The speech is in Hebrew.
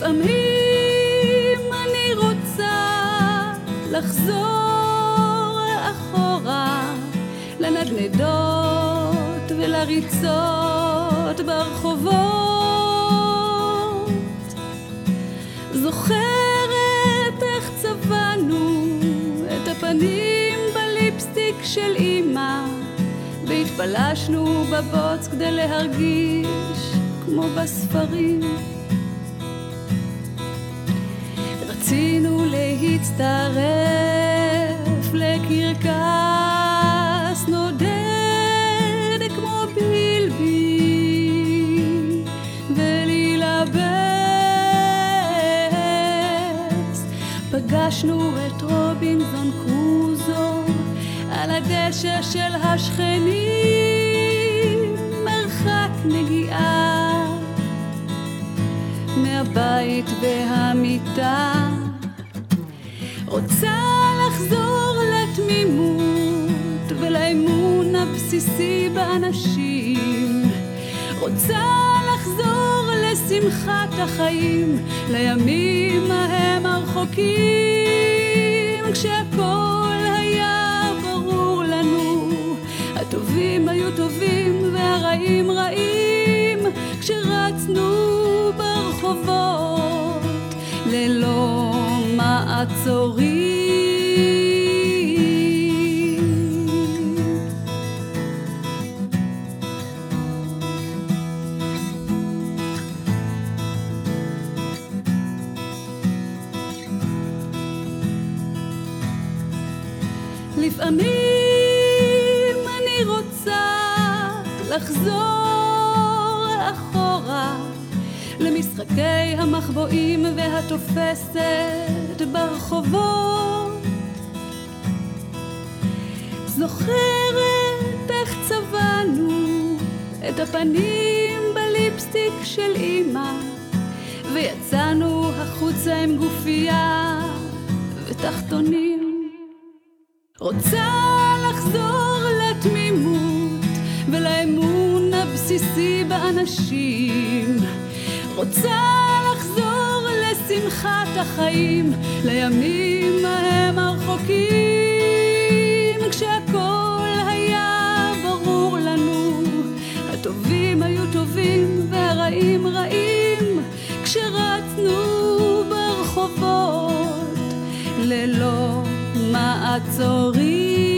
לפעמים אני רוצה לחזור אחורה לנדנדות ולריצות ברחובות. זוכרת איך צבענו את הפנים בליפסטיק של אמא והתפלשנו בבוץ כדי להרגיש כמו בספרים רצינו להצטרף לקרקס נודד כמו בילבי ולהילבס פגשנו את רובינזון קרוזו על הדשא של השכנים מרחק נגיעה. מהבית והמיטה רוצה לחזור לתמימות ולאמון הבסיסי באנשים. רוצה לחזור לשמחת החיים לימים ההם הרחוקים. כשהכל היה ברור לנו הטובים היו טובים והרעים רעים. כשרצנו ברחובות לפעמים אני רוצה לחזור אחורה למשחקי המחבואים והתופסת ברחובות. זוכרת איך צבענו את הפנים בליפסטיק של אמא ויצאנו החוצה עם גופייה ותחתונים. רוצה לחזור לתמימות ולאמון הבסיסי באנשים רוצה לחזור לשמחת החיים, לימים ההם הרחוקים, כשהכל היה ברור לנו, הטובים היו טובים והרעים רעים, כשרצנו ברחובות ללא מעצורים.